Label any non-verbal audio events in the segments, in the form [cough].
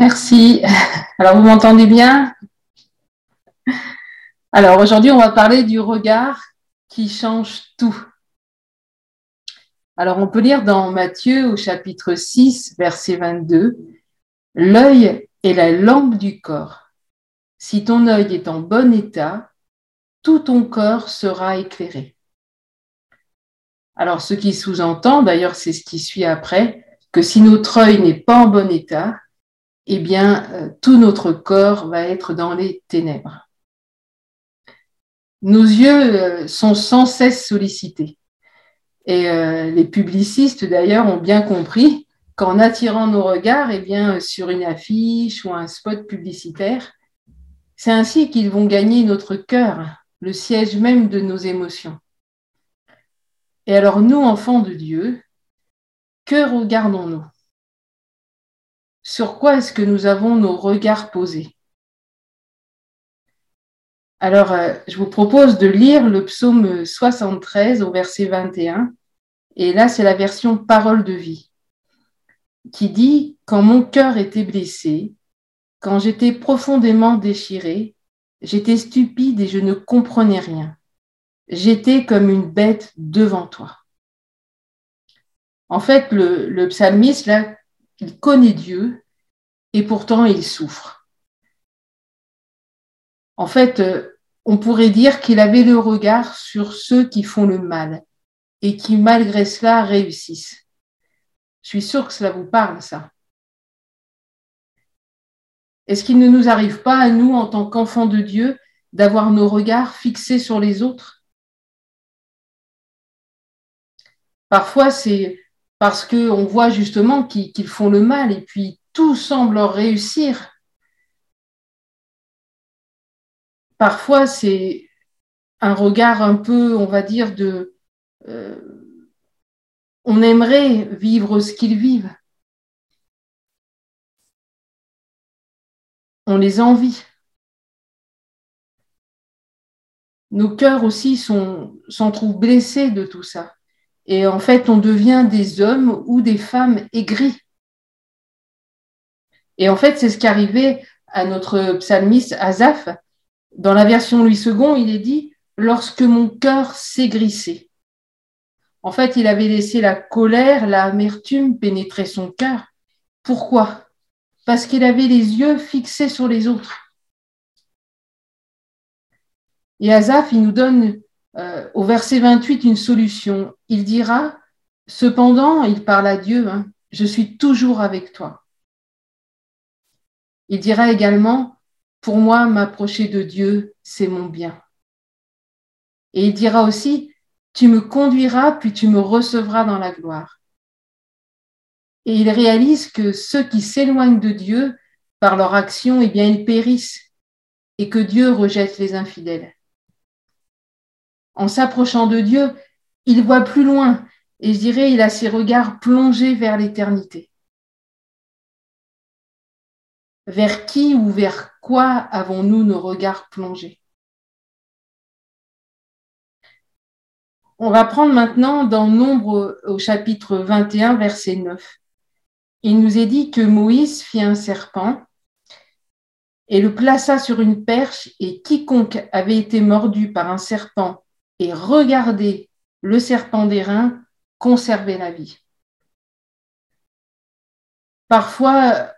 Merci. Alors, vous m'entendez bien? Alors, aujourd'hui, on va parler du regard qui change tout. Alors, on peut lire dans Matthieu au chapitre 6, verset 22, L'œil est la lampe du corps. Si ton œil est en bon état, tout ton corps sera éclairé. Alors, ce qui sous-entend, d'ailleurs, c'est ce qui suit après, que si notre œil n'est pas en bon état, eh bien, euh, tout notre corps va être dans les ténèbres. Nos yeux euh, sont sans cesse sollicités. Et euh, les publicistes, d'ailleurs, ont bien compris qu'en attirant nos regards eh sur une affiche ou un spot publicitaire, c'est ainsi qu'ils vont gagner notre cœur, le siège même de nos émotions. Et alors, nous, enfants de Dieu, que regardons-nous? Sur quoi est-ce que nous avons nos regards posés? Alors, euh, je vous propose de lire le psaume 73 au verset 21. Et là, c'est la version parole de vie qui dit Quand mon cœur était blessé, quand j'étais profondément déchiré, j'étais stupide et je ne comprenais rien. J'étais comme une bête devant toi. En fait, le, psalmiste, là, il connaît Dieu et pourtant il souffre. En fait, euh, on pourrait dire qu'il avait le regard sur ceux qui font le mal et qui, malgré cela, réussissent. Je suis sûre que cela vous parle, ça. Est-ce qu'il ne nous arrive pas à nous, en tant qu'enfants de Dieu, d'avoir nos regards fixés sur les autres? Parfois, c'est parce qu'on voit justement qu'ils font le mal et puis tout semble leur réussir. Parfois, c'est un regard un peu, on va dire, de... Euh, on aimerait vivre ce qu'ils vivent. On les envie. Nos cœurs aussi s'en trouvent blessés de tout ça. Et en fait, on devient des hommes ou des femmes aigris. Et en fait, c'est ce qui arrivait à notre psalmiste Azaph. Dans la version Louis II, il est dit Lorsque mon cœur s'aigrissait. En fait, il avait laissé la colère, l'amertume pénétrer son cœur. Pourquoi? Parce qu'il avait les yeux fixés sur les autres. Et Azaph, il nous donne euh, au verset 28 une solution. Il dira, cependant, il parle à Dieu, hein, je suis toujours avec toi. Il dira également, pour moi, m'approcher de Dieu, c'est mon bien. Et il dira aussi, tu me conduiras, puis tu me recevras dans la gloire. Et il réalise que ceux qui s'éloignent de Dieu par leur action, eh bien, ils périssent et que Dieu rejette les infidèles en s'approchant de Dieu, il voit plus loin et je dirais, il a ses regards plongés vers l'éternité. Vers qui ou vers quoi avons-nous nos regards plongés? On va prendre maintenant dans Nombre au chapitre 21, verset 9. Il nous est dit que Moïse fit un serpent et le plaça sur une perche, et quiconque avait été mordu par un serpent et regarder le serpent d'airain conserver la vie. Parfois,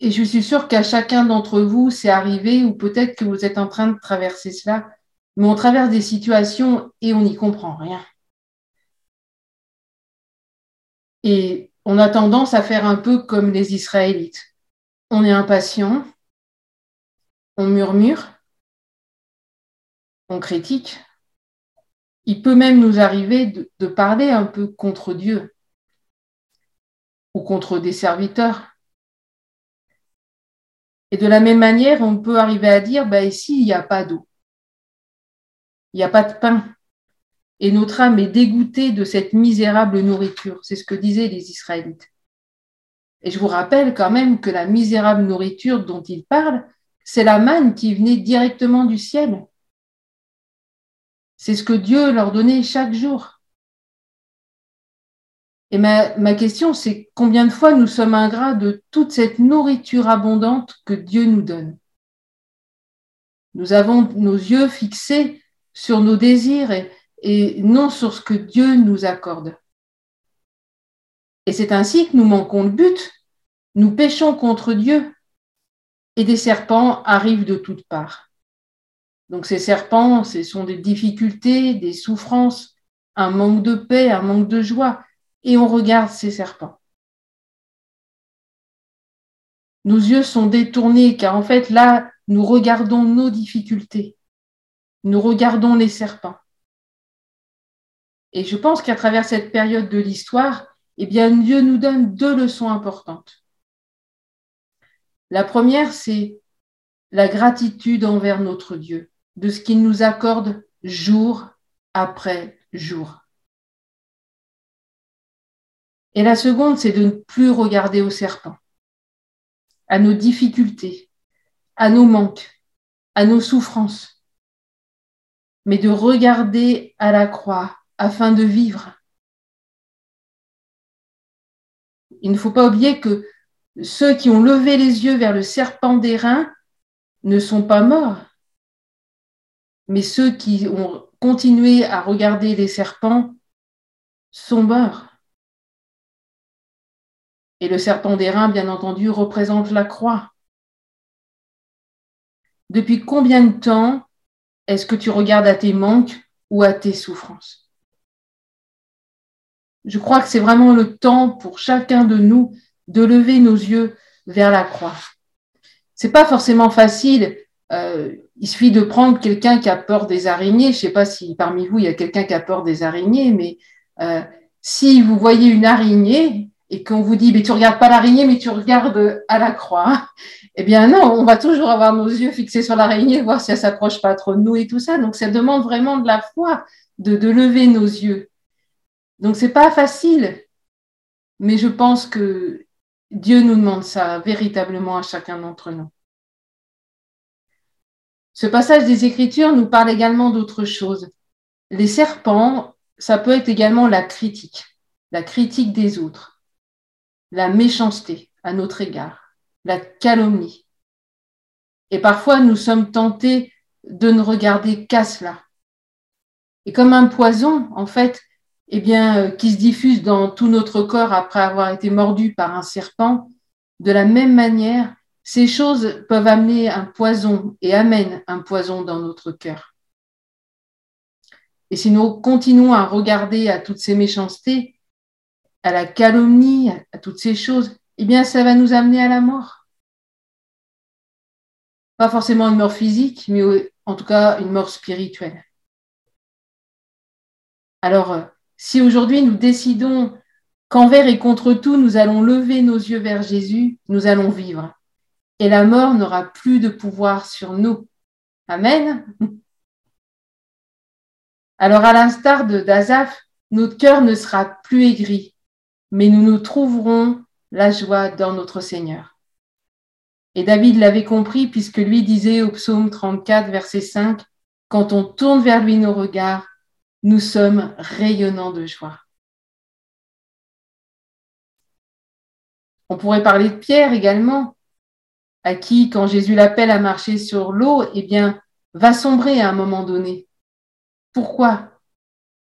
et je suis sûre qu'à chacun d'entre vous, c'est arrivé, ou peut-être que vous êtes en train de traverser cela, mais on traverse des situations et on n'y comprend rien. Et on a tendance à faire un peu comme les Israélites. On est impatient, on murmure, critique. Il peut même nous arriver de, parler un peu contre Dieu ou contre des serviteurs. Et de la même manière, on peut arriver à dire, ici, il n'y a pas d'eau. Il n'y a pas de pain. Et notre âme est dégoûtée de cette misérable nourriture. C'est ce que disaient les Israélites. Et je vous rappelle quand même que la misérable nourriture dont ils parlent, c'est la manne qui venait directement du ciel. C'est ce que Dieu leur donnait chaque jour. Et ma, question, c'est combien de fois nous sommes ingrats de toute cette nourriture abondante que Dieu nous donne? Nous avons nos yeux fixés sur nos désirs et, et non sur ce que Dieu nous accorde. Et c'est ainsi que nous manquons le but, nous péchons contre Dieu et des serpents arrivent de toutes parts. Donc ces serpents, ce sont des difficultés, des souffrances, un manque de paix, un manque de joie, et on regarde ces serpents. Nos yeux sont détournés car en fait là, nous regardons nos difficultés, nous regardons les serpents. Et je pense qu'à travers cette période de l'histoire, eh bien, Dieu nous donne deux leçons importantes. La première, c'est la gratitude envers notre Dieu, de ce qu'il nous accorde jour après jour. Et la seconde, c'est de ne plus regarder au serpent, à nos difficultés, à nos manques, à nos souffrances, mais de regarder à la croix afin de vivre. Il ne faut pas oublier que ceux qui ont levé les yeux vers le serpent d'airain ne sont pas morts, mais ceux qui ont continué à regarder les serpents sont morts. Et le serpent d'airain, bien entendu, représente la croix. Depuis combien de temps est-ce que tu regardes à tes manques ou à tes souffrances? Je crois que c'est vraiment le temps pour chacun de nous de lever nos yeux vers la croix. C'est pas forcément facile. Euh, il suffit de prendre quelqu'un qui a peur des araignées. Je sais pas si parmi vous il y a quelqu'un qui a peur des araignées, mais euh, si vous voyez une araignée, et qu'on vous dit, mais tu regardes pas l'araignée, mais tu regardes à la croix, [laughs] eh bien non, on va toujours avoir nos yeux fixés sur l'araignée, voir si elle s'approche pas trop de nous et tout ça. Donc ça demande vraiment de la foi, de, de lever nos yeux. Donc c'est pas facile, mais je pense que Dieu nous demande ça véritablement à chacun d'entre nous. Ce passage des Écritures nous parle également d'autre chose. Les serpents, ça peut être également la critique, la critique des autres la méchanceté à notre égard, la calomnie. Et parfois, nous sommes tentés de ne regarder qu'à cela. Et comme un poison, en fait, eh bien, euh, qui se diffuse dans tout notre corps après avoir été mordu par un serpent, de la même manière, ces choses peuvent amener un poison et amènent un poison dans notre cœur. Et si nous continuons à regarder à toutes ces méchancetés, à la calomnie, à toutes ces choses, eh bien, ça va nous amener à la mort. Pas forcément une mort physique, mais en tout cas une mort spirituelle. Alors, si aujourd'hui nous décidons qu'envers et contre tout, nous allons lever nos yeux vers Jésus, nous allons vivre. Et la mort n'aura plus de pouvoir sur nous. Amen. Alors, à l'instar de d'Azaph, notre cœur ne sera plus aigri, mais nous nous trouverons la joie dans notre Seigneur. Et David l'avait compris puisque lui disait au psaume 34, verset 5, Quand on tourne vers lui nos regards, nous sommes rayonnants de joie. On pourrait parler de Pierre également, à qui, quand Jésus l'appelle à marcher sur l'eau, eh bien, va sombrer à un moment donné. Pourquoi?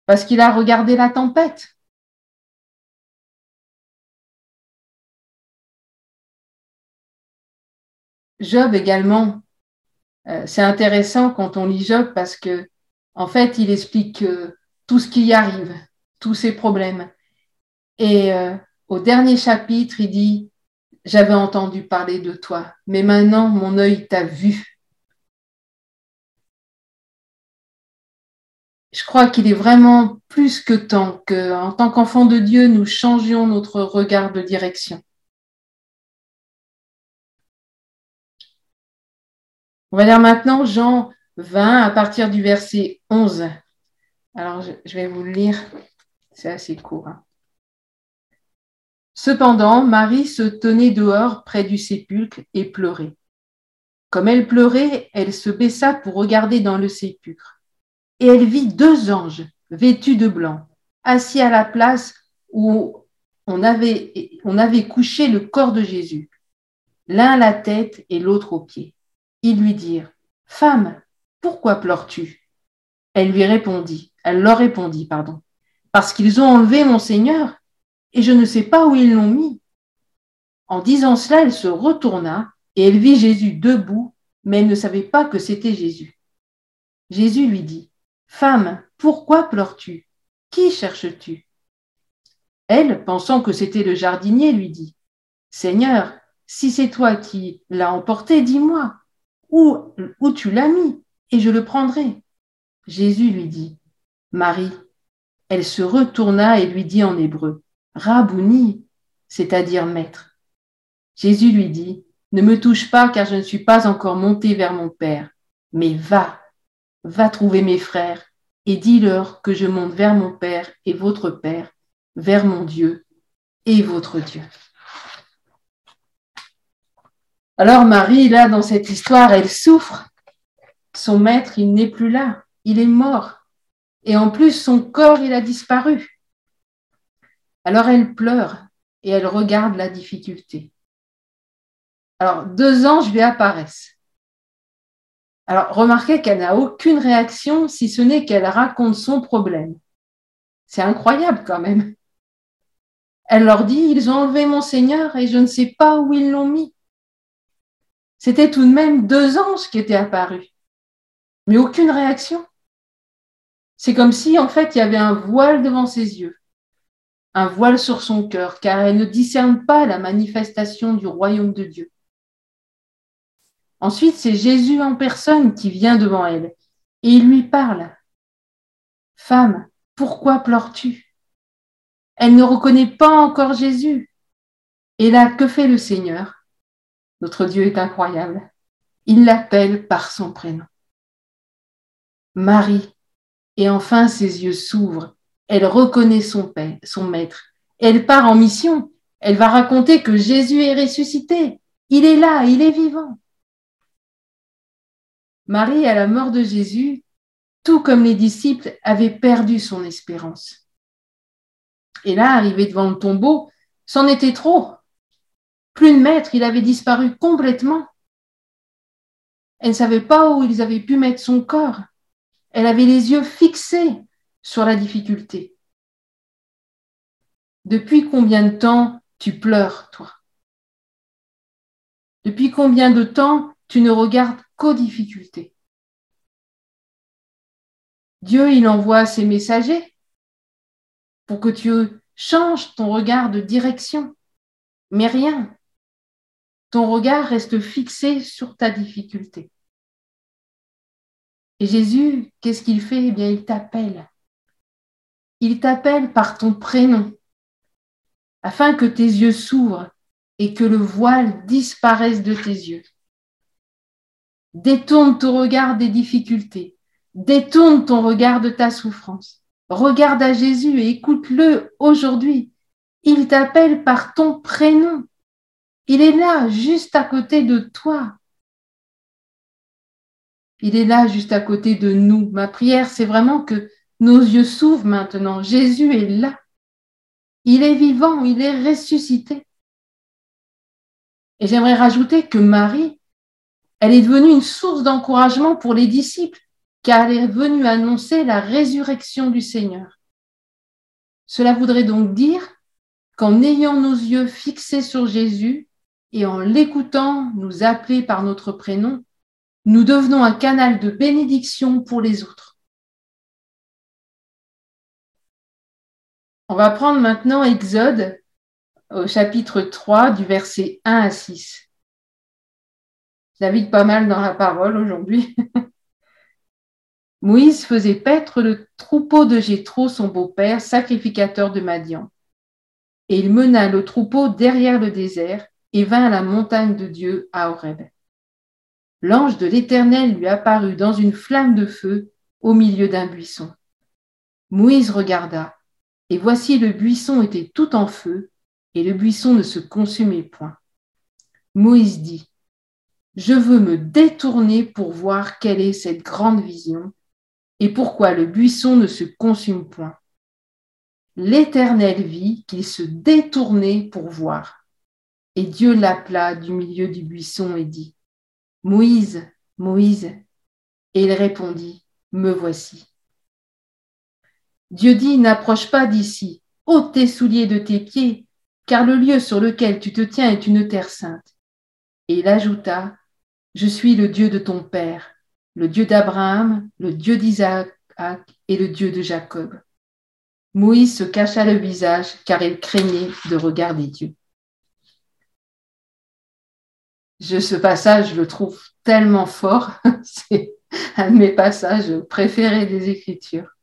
Parce qu'il a regardé la tempête. Job également, euh, c'est intéressant quand on lit Job parce que, en fait, il explique tout ce qui y arrive, tous ses problèmes. Et euh, au dernier chapitre, il dit, j'avais entendu parler de toi, mais maintenant mon œil t'a vu. Je crois qu'il est vraiment plus que temps que, en tant qu'enfant de Dieu, nous changions notre regard de direction. On va lire maintenant Jean 20 à partir du verset 11. Alors, je vais vous le lire. C'est assez court. Hein. Cependant, Marie se tenait dehors près du sépulcre et pleurait. Comme elle pleurait, elle se baissa pour regarder dans le sépulcre. Et elle vit deux anges vêtus de blanc, assis à la place où on avait, couché le corps de Jésus, l'un à la tête et l'autre aux pieds. Ils lui dirent, Femme, pourquoi pleures-tu? Elle lui répondit, elle leur répondit, pardon, Parce qu'ils ont enlevé mon Seigneur, et je ne sais pas où ils l'ont mis. En disant cela, elle se retourna, et elle vit Jésus debout, mais elle ne savait pas que c'était Jésus. Jésus lui dit, Femme, pourquoi pleures-tu? Qui cherches-tu? Elle, pensant que c'était le jardinier, lui dit, Seigneur, si c'est toi qui l'as emporté, dis-moi, où, où tu l'as mis, et je le prendrai. Jésus lui dit, Marie. Elle se retourna et lui dit en hébreu, Rabouni, c'est-à-dire maître. Jésus lui dit, Ne me touche pas car je ne suis pas encore monté vers mon Père, mais va, va trouver mes frères et dis-leur que je monte vers mon Père et votre Père, vers mon Dieu et votre Dieu. Alors Marie, là, dans cette histoire, elle souffre. Son maître, il n'est plus là, il est mort. Et en plus, son corps, il a disparu. Alors elle pleure et elle regarde la difficulté. Alors, deux anges lui apparaissent. Alors, remarquez qu'elle n'a aucune réaction si ce n'est qu'elle raconte son problème. C'est incroyable quand même. Elle leur dit, ils ont enlevé mon Seigneur et je ne sais pas où ils l'ont mis. C'était tout de même deux anges qui étaient apparus, mais aucune réaction. C'est comme si, en fait, il y avait un voile devant ses yeux, un voile sur son cœur, car elle ne discerne pas la manifestation du royaume de Dieu. Ensuite, c'est Jésus en personne qui vient devant elle et il lui parle. Femme, pourquoi pleures-tu? Elle ne reconnaît pas encore Jésus. Et là, que fait le Seigneur? Notre Dieu est incroyable. Il l'appelle par son prénom. Marie. Et enfin, ses yeux s'ouvrent. Elle reconnaît son père, son maître. Elle part en mission. Elle va raconter que Jésus est ressuscité. Il est là, il est vivant. Marie, à la mort de Jésus, tout comme les disciples, avait perdu son espérance. Et là, arrivé devant le tombeau, c'en était trop. Plus de maître, il avait disparu complètement. Elle ne savait pas où ils avaient pu mettre son corps. Elle avait les yeux fixés sur la difficulté. Depuis combien de temps tu pleures, toi? Depuis combien de temps tu ne regardes qu'aux difficultés? Dieu, il envoie ses messagers pour que tu changes ton regard de direction, mais rien. Ton regard reste fixé sur ta difficulté. Et Jésus, qu'est-ce qu'il fait? Eh bien, il t'appelle. Il t'appelle par ton prénom, afin que tes yeux s'ouvrent et que le voile disparaisse de tes yeux. Détourne ton regard des difficultés. Détourne ton regard de ta souffrance. Regarde à Jésus et écoute-le aujourd'hui. Il t'appelle par ton prénom. Il est là, juste à côté de toi. Il est là, juste à côté de nous. Ma prière, c'est vraiment que nos yeux s'ouvrent maintenant. Jésus est là. Il est vivant, il est ressuscité. Et j'aimerais rajouter que Marie, elle est devenue une source d'encouragement pour les disciples, car elle est venue annoncer la résurrection du Seigneur. Cela voudrait donc dire qu'en ayant nos yeux fixés sur Jésus et en l'écoutant nous appeler par notre prénom, nous devenons un canal de bénédiction pour les autres. On va prendre maintenant Exode au chapitre 3 du verset 1 à 6. Je navigue pas mal dans la parole aujourd'hui. [laughs] Moïse faisait paître le troupeau de Jéthro, son beau-père, sacrificateur de Madian. Et il mena le troupeau derrière le désert et vint à la montagne de Dieu à Horeb. L'ange de l'Éternel lui apparut dans une flamme de feu au milieu d'un buisson. Moïse regarda, et voici le buisson était tout en feu, et le buisson ne se consumait point. Moïse dit, je veux me détourner pour voir quelle est cette grande vision et pourquoi le buisson ne se consume point. l'éternelle vie qu'il se détournait pour voir. Et Dieu l'appela du milieu du buisson et dit, Moïse, Moïse. Et il répondit, Me voici. Dieu dit, N'approche pas d'ici, ôte tes souliers de tes pieds, car le lieu sur lequel tu te tiens est une terre sainte. Et il ajouta, Je suis le Dieu de ton Père, le Dieu d'Abraham, le Dieu d'Isaac et le Dieu de Jacob. Moïse se cacha le visage car il craignait de regarder Dieu. Je, ce passage, le trouve tellement fort. [laughs] C'est un de mes passages préférés des Écritures.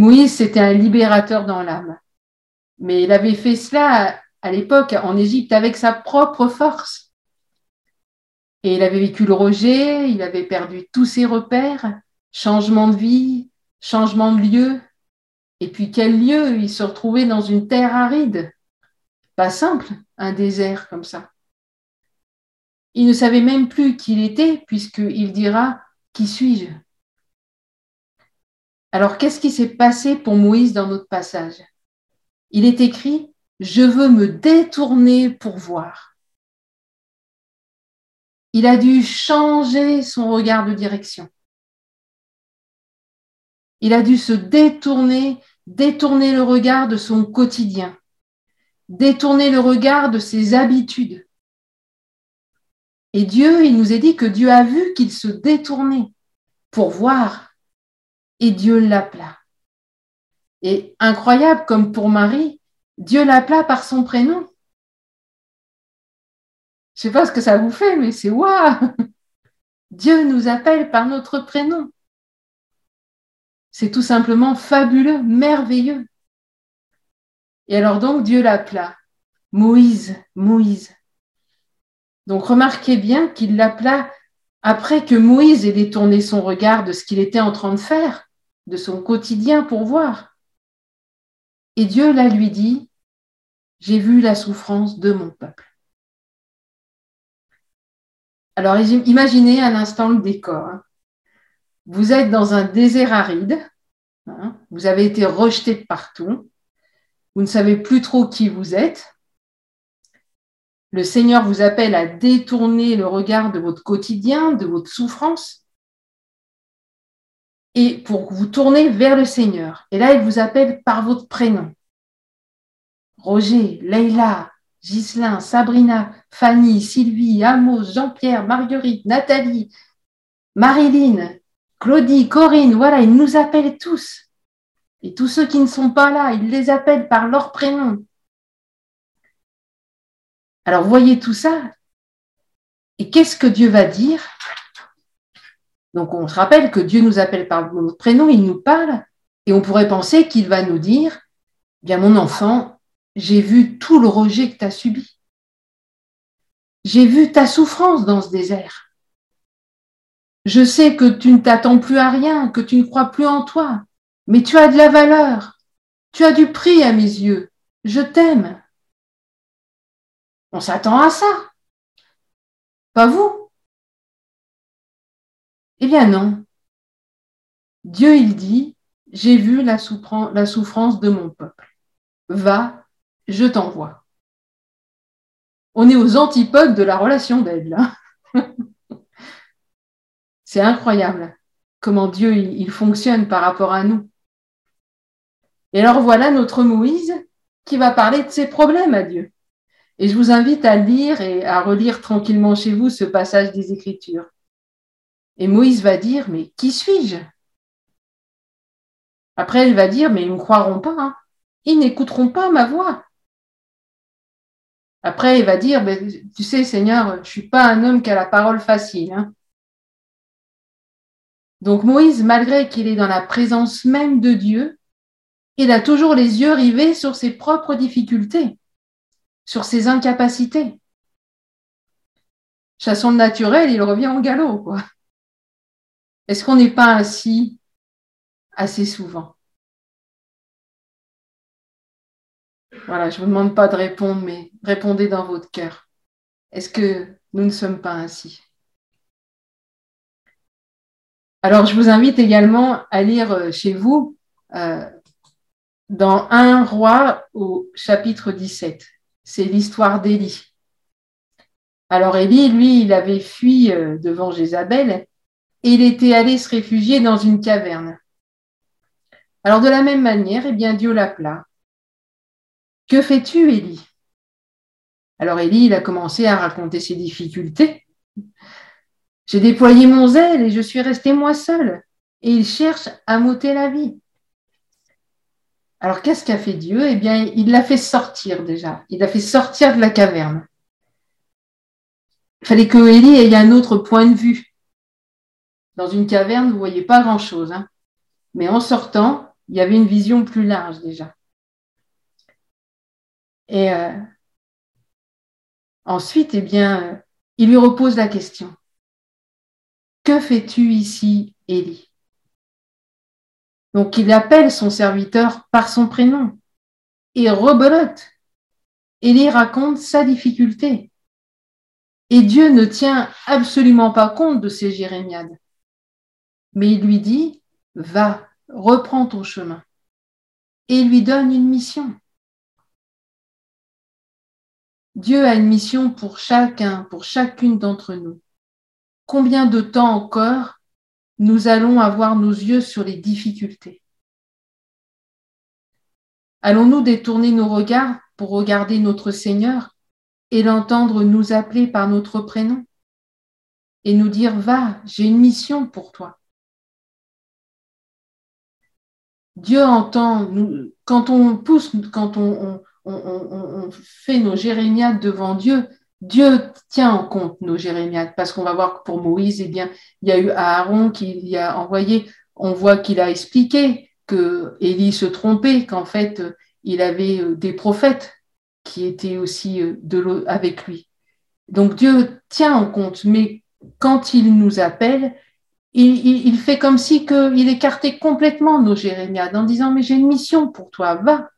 Moïse, c'était un libérateur dans l'âme. Mais il avait fait cela à l'époque en Égypte avec sa propre force. Et il avait vécu le rejet, il avait perdu tous ses repères, changement de vie, changement de lieu. Et puis quel lieu? Il se retrouvait dans une terre aride. Pas simple, un désert comme ça. Il ne savait même plus qui il était, puisqu'il dira Qui suis-je? Alors, qu'est-ce qui s'est passé pour Moïse dans notre passage? Il est écrit Je veux me détourner pour voir. Il a dû changer son regard de direction. Il a dû se détourner, détourner le regard de son quotidien, détourner le regard de ses habitudes et Dieu, il nous est dit que Dieu a vu qu'il se détournait pour voir. Et Dieu l'appela. Et incroyable comme pour Marie, Dieu l'appela par son prénom. Je ne sais pas ce que ça vous fait, mais c'est waouh [laughs] Dieu nous appelle par notre prénom. C'est tout simplement fabuleux, merveilleux. Et alors donc Dieu l'appela. Moïse, Moïse. Donc remarquez bien qu'il l'appela après que Moïse ait détourné son regard de ce qu'il était en train de faire, de son quotidien pour voir. Et Dieu là lui dit, j'ai vu la souffrance de mon peuple. Alors imaginez un instant le décor. Hein. Vous êtes dans un désert aride, hein. vous avez été rejeté de partout, vous ne savez plus trop qui vous êtes, le Seigneur vous appelle à détourner le regard de votre quotidien, de votre souffrance, pour vous tourner vers le Seigneur. Et là, il vous appelle par votre prénom. Roger, Leïla, Ghislain, Sabrina, Fanny, Sylvie, Amos, Jean-Pierre, Marguerite, Nathalie, Marilyn, Claudie, Corinne, voilà, il nous appelle tous. Et tous ceux qui ne sont pas là, il les appelle par leur prénom. Alors, voyez tout ça. Et qu'est-ce que Dieu va dire? Donc, on se rappelle que Dieu nous appelle par notre prénom, il nous parle, et on pourrait penser qu'il va nous dire, bien mon enfant, j'ai vu tout le rejet que tu as subi. J'ai vu ta souffrance dans ce désert. Je sais que tu ne t'attends plus à rien, que tu ne crois plus en toi, mais tu as de la valeur. Tu as du prix à mes yeux. Je t'aime. On s'attend à ça. Pas vous Eh bien non. Dieu, il dit, j'ai vu la, souffrance de mon peuple. Va, je t'envoie. On est aux antipodes de la relation d'aide. [laughs] C'est incroyable comment Dieu il fonctionne par rapport à nous. Et alors voilà notre Moïse qui va parler de ses problèmes à Dieu. Et je vous invite à lire et à relire tranquillement chez vous ce passage des Écritures. Et Moïse va dire, mais qui suis-je? Après, il va dire, mais ils ne croiront pas. Hein. Ils n'écouteront pas ma voix. Après, il va dire, tu sais, Seigneur, je ne suis pas un homme qui a la parole facile. Hein. Donc Moïse, malgré qu'il est dans la présence même de Dieu, il a toujours les yeux rivés sur ses propres difficultés sur ses incapacités. Chasson le naturel, il revient en galop, quoi. Est-ce qu'on n'est pas ainsi assez souvent? Voilà, je ne vous demande pas de répondre, mais répondez dans votre cœur. Est-ce que nous ne sommes pas ainsi Alors, je vous invite également à lire euh, chez vous euh, dans un roi au chapitre 17. C'est l'histoire d'Élie. Alors Élie, lui, il avait fui euh, devant Jézabel et il était allé se réfugier dans une caverne. Alors de la même manière, eh bien Dieu l'appela. Que fais-tu, Élie? Alors Élie, il a commencé à raconter ses difficultés. J'ai déployé mon zèle et je suis resté moi seul. Et il cherche à m'ôter la vie. Alors qu'est-ce qu'a fait Dieu? Eh bien, il l'a fait sortir déjà. Il l'a fait sortir de la caverne. Il fallait que Élie ait un autre point de vue. Dans une caverne, vous ne voyez pas grand-chose. Hein. Mais en sortant, il y avait une vision plus large déjà. Et euh, ensuite, eh bien, il lui repose la question. Que fais-tu ici, Élie? Donc il appelle son serviteur par son prénom et rebelote. Élie raconte sa difficulté. Et Dieu ne tient absolument pas compte de ces jérémiades. Mais il lui dit, va, reprends ton chemin. Et lui donne une mission. Dieu a une mission pour chacun, pour chacune d'entre nous. Combien de temps encore nous allons avoir nos yeux sur les difficultés? Allons-nous détourner nos regards pour regarder notre Seigneur et l'entendre nous appeler par notre prénom et nous dire, va, j'ai une mission pour toi? Dieu entend, quand on pousse, quand on, fait nos jérémiades devant Dieu, Dieu tient en compte nos jérémiades, parce qu'on va voir que pour Moïse, eh bien, il y a eu Aaron qui y a envoyé, on voit qu'il a expliqué que Élie se trompait, qu'en fait, il avait euh, des prophètes qui était aussi euh, de avec lui. Donc Dieu tient en compte, mais quand il nous appelle, il, fait comme si il écartait complètement nos jérémiades en disant mais j'ai une mission pour toi, va.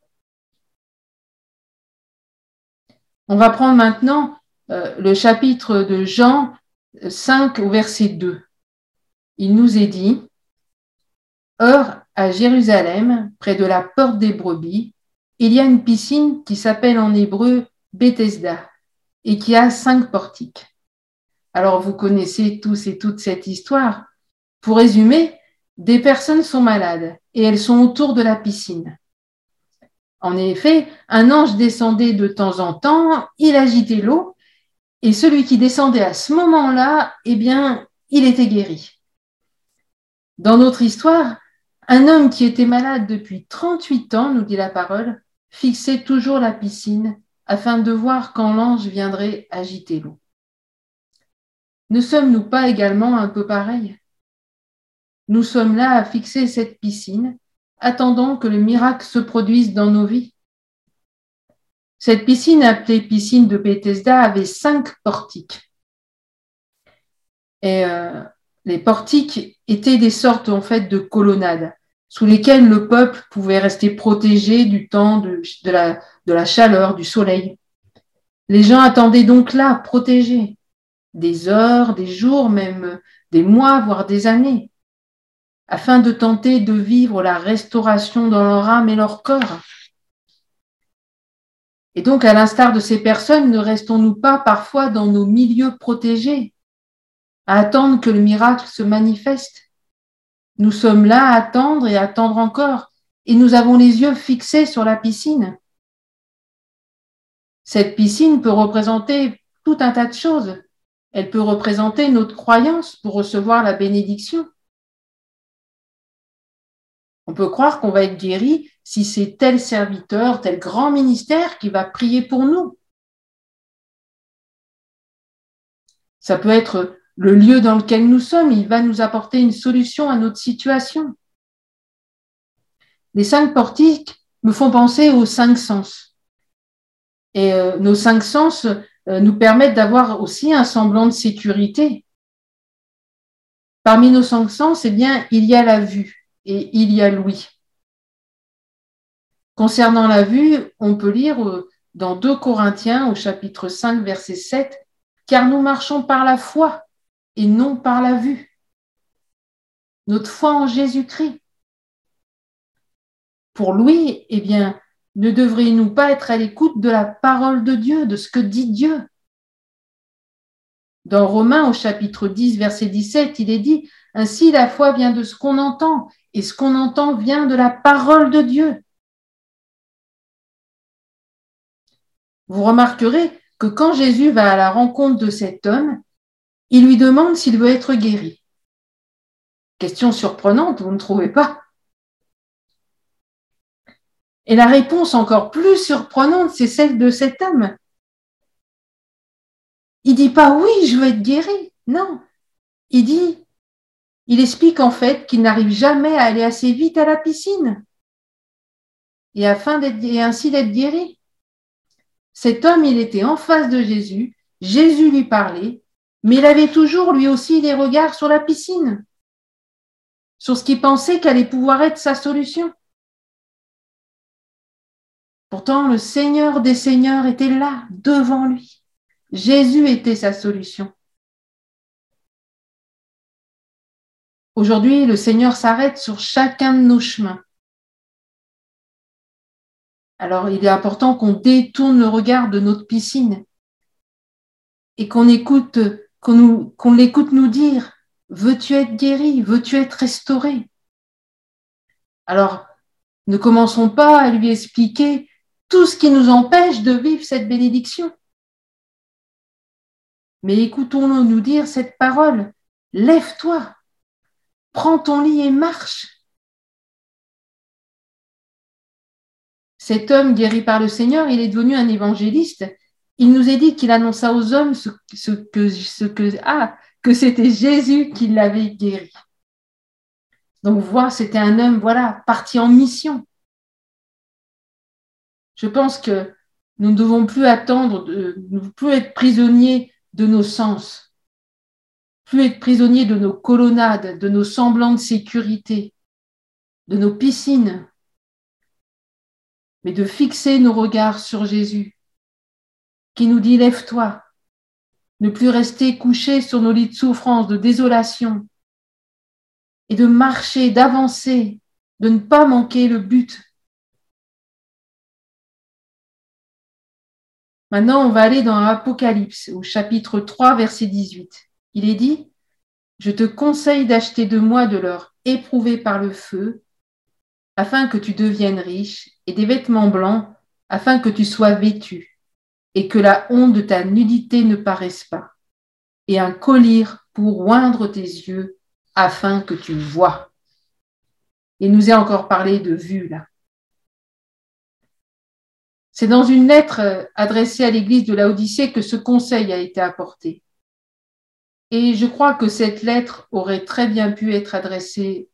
On va prendre maintenant euh, le chapitre de Jean 5 au verset 2. Il nous est dit, Or, à Jérusalem, près de la porte des brebis, il y a une piscine qui s'appelle en hébreu Bethesda et qui a cinq portiques. Alors vous connaissez tous et toutes cette histoire. Pour résumer, des personnes sont malades et elles sont autour de la piscine. En effet, un ange descendait de temps en temps, il agitait l'eau, et celui qui descendait à ce moment-là, eh bien, il était guéri. Dans notre histoire, un homme qui était malade depuis 38 ans, nous dit la parole, fixait toujours la piscine afin de voir quand l'ange viendrait agiter l'eau. Ne sommes-nous pas également un peu pareils? Nous sommes là à fixer cette piscine, attendant que le miracle se produise dans nos vies. Cette piscine appelée piscine de Bethesda avait cinq portiques. Et euh, les portiques étaient des sortes en fait de colonnades sous lesquels le peuple pouvait rester protégé du temps de la chaleur, du soleil. Les gens attendaient donc là, protégés, des heures, des jours, même des mois, voire des années, afin de tenter de vivre la restauration dans leur âme et leur corps. Et donc, à l'instar de ces personnes, ne restons-nous pas parfois dans nos milieux protégés, à attendre que le miracle se manifeste? Nous sommes là à attendre et attendre encore, et nous avons les yeux fixés sur la piscine. Cette piscine peut représenter tout un tas de choses. Elle peut représenter notre croyance pour recevoir la bénédiction. On peut croire qu'on va être guéri si c'est tel serviteur, tel grand ministère qui va prier pour nous. Ça peut être le lieu dans lequel nous sommes, il va nous apporter une solution à notre situation. Les cinq portiques me font penser aux cinq sens. Et euh, nos cinq sens euh, nous permettent d'avoir aussi un semblant de sécurité. Parmi nos cinq sens, eh bien, il y a la vue et il y a l'ouïe. Concernant la vue, on peut lire euh, dans 2 Corinthiens au chapitre 5, verset 7, Car nous marchons par la foi et non par la vue. Notre foi en Jésus-Christ. pour lui, eh bien, ne devrions-nous pas être à l'écoute de la parole de Dieu, de ce que dit Dieu? Dans Romains au chapitre 10, verset 17, il est dit, Ainsi la foi vient de ce qu'on entend, et ce qu'on entend vient de la parole de Dieu. Vous remarquerez que quand Jésus va à la rencontre de cet homme, il lui demande s'il veut être guéri. Question surprenante, vous ne trouvez pas? Et la réponse encore plus surprenante, c'est celle de cet homme. Il dit pas oui, je veux être guéri. Non. Il dit, il explique en fait qu'il n'arrive jamais à aller assez vite à la piscine. Et afin d'être, et ainsi d'être guéri. Cet homme, il était en face de Jésus. Jésus lui parlait, mais il avait toujours lui aussi les regards sur la piscine, sur ce qu'il pensait qu'allait pouvoir être sa solution. Pourtant, le Seigneur des Seigneurs était là, devant lui. Jésus était sa solution. Aujourd'hui, le Seigneur s'arrête sur chacun de nos chemins. Alors, il est important qu'on détourne le regard de notre piscine et qu'on écoute, qu'on l'écoute nous dire, veux-tu être guéri, veux-tu être restauré? Alors, ne commençons pas à lui expliquer tout ce qui nous empêche de vivre cette bénédiction. Mais écoutons-nous nous dire cette parole. Lève-toi, prends ton lit et marche. Cet homme guéri par le Seigneur, il est devenu un évangéliste. Il nous est dit qu'il annonça aux hommes ce, que, ce que, ah, que c'était Jésus qui l'avait guéri. Donc, voir, c'était un homme, voilà, parti en mission. Je pense que nous ne devons plus attendre, ne plus être prisonniers de nos sens, plus être prisonniers de nos colonnades, de nos semblants de sécurité, de nos piscines, mais de fixer nos regards sur Jésus, qui nous dit lève-toi, ne plus rester couché sur nos lits de souffrance, de désolation, et de marcher, d'avancer, de ne pas manquer le but Maintenant, on va aller dans Apocalypse, au chapitre 3, verset 18. Il est dit, Je te conseille d'acheter de moi de l'or éprouvé par le feu, afin que tu deviennes riche, et des vêtements blancs, afin que tu sois vêtu, et que la honte de ta nudité ne paraisse pas, et un collier pour oindre tes yeux, afin que tu vois. Il nous est encore parlé de vue là. C'est dans une lettre adressée à l'église de Laodicée que ce conseil a été apporté. Et je crois que cette lettre aurait très bien pu être adressée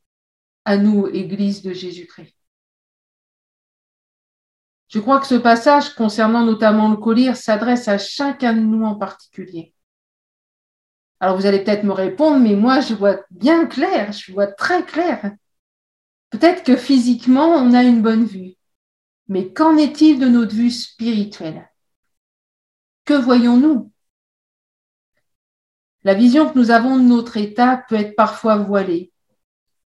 à nous, Église de Jésus-Christ. Je crois que ce passage concernant notamment le collier s'adresse à chacun de nous en particulier. Alors vous allez peut-être me répondre, mais moi je vois bien clair, je vois très clair. Peut-être que physiquement on a une bonne vue, mais qu'en est-il de notre vue spirituelle? Que voyons-nous? La vision que nous avons de notre état peut être parfois voilée,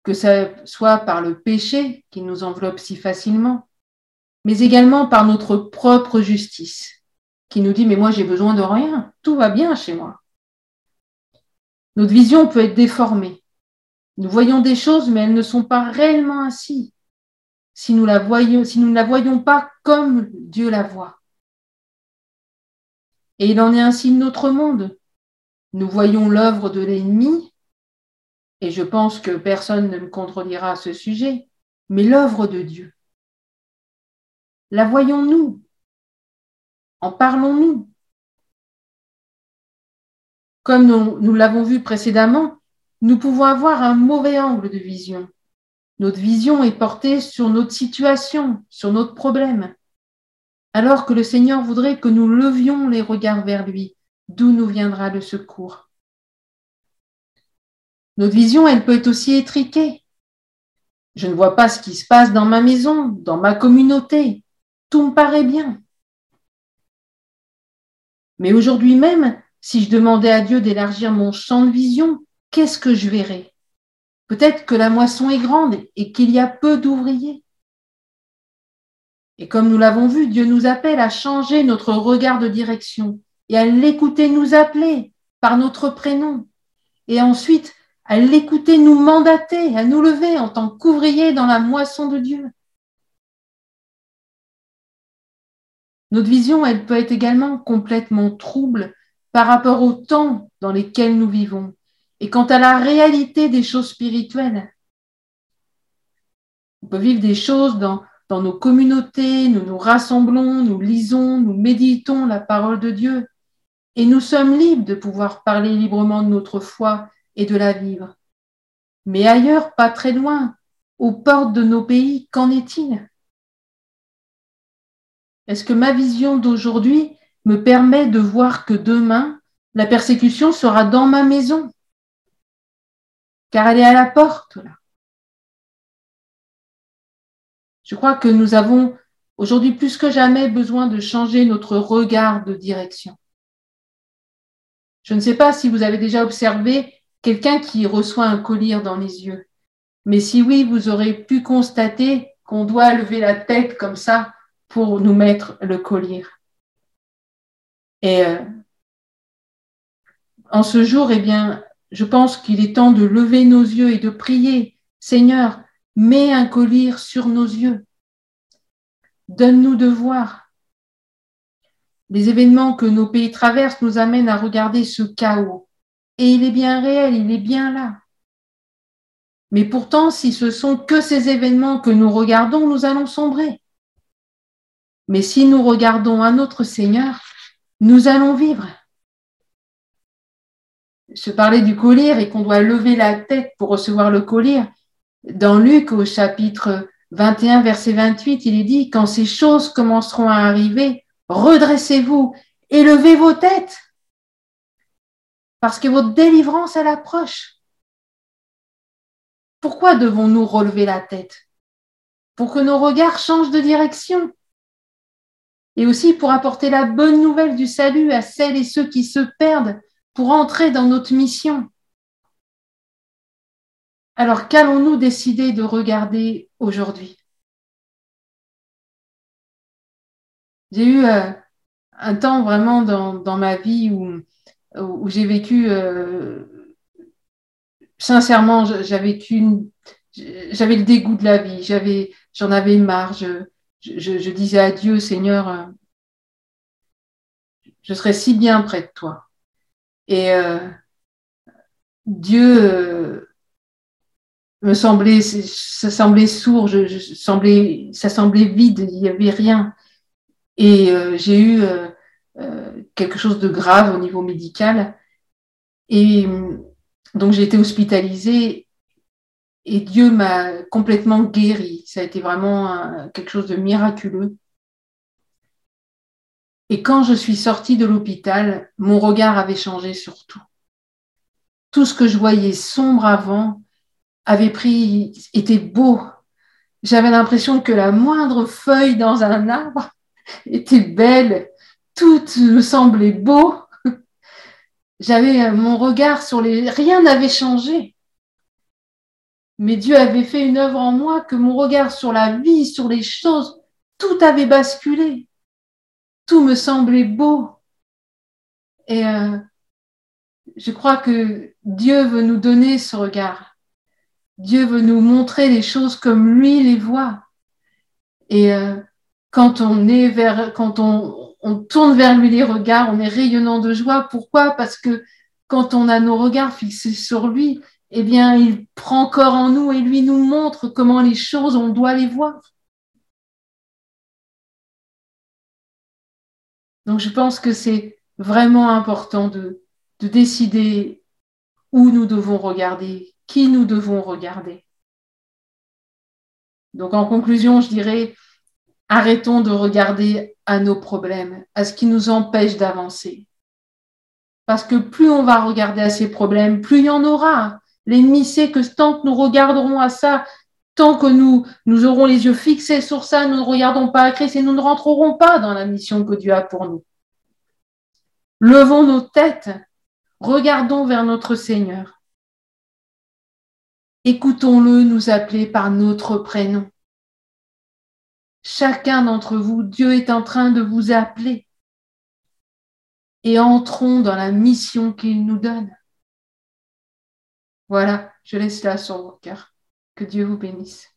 que ce soit par le péché qui nous enveloppe si facilement, mais également par notre propre justice, qui nous dit mais moi j'ai besoin de rien, tout va bien chez moi. Notre vision peut être déformée. Nous voyons des choses, mais elles ne sont pas réellement ainsi si nous, la voyons, si nous ne la voyons pas comme Dieu la voit. Et il en est ainsi de notre monde. Nous voyons l'œuvre de l'ennemi, et je pense que personne ne me contredira à ce sujet, mais l'œuvre de Dieu. La voyons-nous? En parlons-nous? Comme nous l'avons vu précédemment, nous pouvons avoir un mauvais angle de vision. Notre vision est portée sur notre situation, sur notre problème, alors que le Seigneur voudrait que nous levions les regards vers lui, d'où nous viendra le secours. Notre vision, elle peut être aussi étriquée. Je ne vois pas ce qui se passe dans ma maison, dans ma communauté. Tout me paraît bien. Mais aujourd'hui même, si je demandais à Dieu d'élargir mon champ de vision, qu'est-ce que je verrais? Peut-être que la moisson est grande et qu'il y a peu d'ouvriers. Et comme nous l'avons vu, Dieu nous appelle à changer notre regard de direction et à l'écouter nous appeler par notre prénom. Et ensuite, à l'écouter nous mandater, à nous lever en tant qu'ouvriers dans la moisson de Dieu. Notre vision, elle peut être également complètement trouble par rapport au temps dans lesquels nous vivons et quant à la réalité des choses spirituelles. On peut vivre des choses dans nos communautés, nous nous rassemblons, nous lisons, nous méditons la parole de Dieu et nous sommes libres de pouvoir parler librement de notre foi et de la vivre. Mais ailleurs, pas très loin, aux portes de nos pays, qu'en est-il? Est-ce que ma vision d'aujourd'hui me permet de voir que demain, la persécution sera dans ma maison? Car elle est à la porte, là. Je crois que nous avons aujourd'hui plus que jamais besoin de changer notre regard de direction. Je ne sais pas si vous avez déjà observé quelqu'un qui reçoit un collier dans les yeux, mais si oui, vous aurez pu constater qu'on doit lever la tête comme ça pour nous mettre le collier. Et euh, en ce jour, eh bien, je pense qu'il est temps de lever nos yeux et de prier, Seigneur, mets un collier sur nos yeux. Donne-nous de voir. Les événements que nos pays traversent nous amènent à regarder ce chaos. Et il est bien réel, il est bien là. Mais pourtant, si ce sont que ces événements que nous regardons, nous allons sombrer. Mais si nous regardons à notre Seigneur, nous allons vivre. Je parlais du collier et qu'on doit lever la tête pour recevoir le collier. Dans Luc, au chapitre 21, verset 28, il est dit, quand ces choses commenceront à arriver, redressez-vous, élevez vos têtes, parce que votre délivrance, elle approche. Pourquoi devons-nous relever la tête? Pour que nos regards changent de direction. Et aussi pour apporter la bonne nouvelle du salut à celles et ceux qui se perdent pour entrer dans notre mission. Alors qu'allons-nous décider de regarder aujourd'hui? J'ai eu euh, un temps vraiment dans, ma vie où, j'ai vécu, euh, sincèrement, j'avais le dégoût de la vie, j'en avais marre. Je, disais à Dieu, Seigneur, euh, je serai si bien près de toi. Et Dieu me semblait, ça semblait sourd, ça semblait vide, il n'y avait rien. Et euh, j'ai eu euh, euh, quelque chose de grave au niveau médical. Et donc j'ai été hospitalisée et Dieu m'a complètement guérie. Ça a été vraiment quelque chose de miraculeux. Et quand je suis sortie de l'hôpital, mon regard avait changé sur tout. Tout ce que je voyais sombre avant, avait pris, était beau. J'avais l'impression que la moindre feuille dans un arbre était belle, tout me semblait beau. J'avais mon regard sur les... Rien n'avait changé. Mais Dieu avait fait une œuvre en moi que mon regard sur la vie, sur les choses, tout avait basculé. Tout me semblait beau. Et euh, je crois que Dieu veut nous donner ce regard. Dieu veut nous montrer les choses comme lui les voit. Et euh, quand on est vers, quand on, on, tourne vers lui les regards, on est rayonnant de joie. Pourquoi? Parce que quand on a nos regards fixés sur lui, eh bien, il prend corps en nous et lui nous montre comment les choses, on doit les voir. Donc, je pense que c'est vraiment important de, de décider où nous devons regarder, qui nous devons regarder. Donc en conclusion, je dirais, arrêtons de regarder à nos problèmes, à ce qui nous empêche d'avancer. Parce que plus on va regarder à ces problèmes, plus il y en aura. L'ennemi sait que tant que nous regarderons à ça, tant que nous, nous aurons les yeux fixés sur ça, nous ne regardons pas à Christ et nous ne rentrerons pas dans la mission que Dieu a pour nous. Levons nos têtes, regardons vers notre Seigneur. Écoutons-le nous appeler par notre prénom. Chacun d'entre vous, Dieu est en train de vous appeler. Et entrons dans la mission qu'il nous donne. Voilà, je laisse là sur vos cœurs. Que Dieu vous bénisse.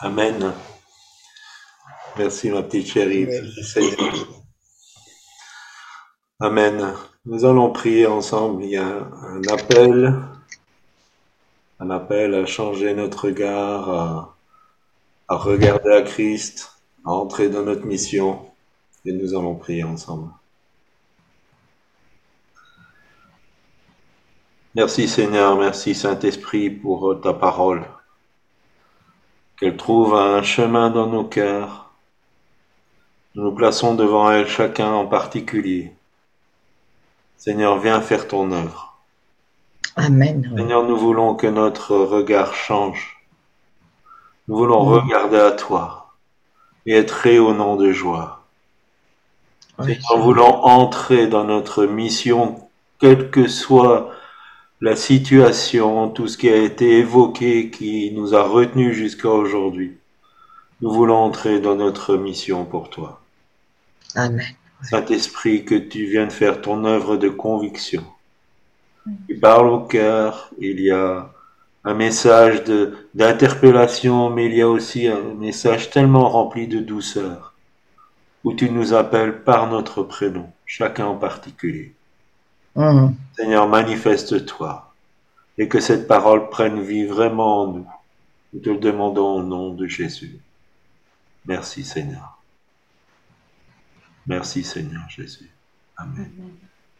Amen. Merci ma petite chérie. Amen. Nous allons prier ensemble. Il y a un appel, un appel à changer notre regard, à, regarder à Christ, à entrer dans notre mission. Et nous allons prier ensemble. Merci Seigneur, merci Saint-Esprit pour ta parole. Qu'elle trouve un chemin dans nos cœurs. Nous nous plaçons devant elle chacun en particulier. Seigneur, viens faire ton œuvre. Amen. Seigneur, nous voulons que notre regard change. Nous voulons regarder à toi et être rayonnants de joie. Seigneur, nous voulons entrer dans notre mission, quelle que soit la situation, tout ce qui a été évoqué, qui nous a retenus jusqu'à aujourd'hui. Nous voulons entrer dans notre mission pour toi. Amen. Saint-Esprit, que tu viennes faire ton œuvre de conviction. Tu parles au cœur, il y a un message d'interpellation, mais il y a aussi un message tellement rempli de douceur, où tu nous appelles par notre prénom, chacun en particulier. Mm. Seigneur, manifeste-toi et que cette parole prenne vie vraiment en nous. Nous te le demandons au nom de Jésus. Merci Seigneur. Merci Seigneur Jésus. Amen. Amen.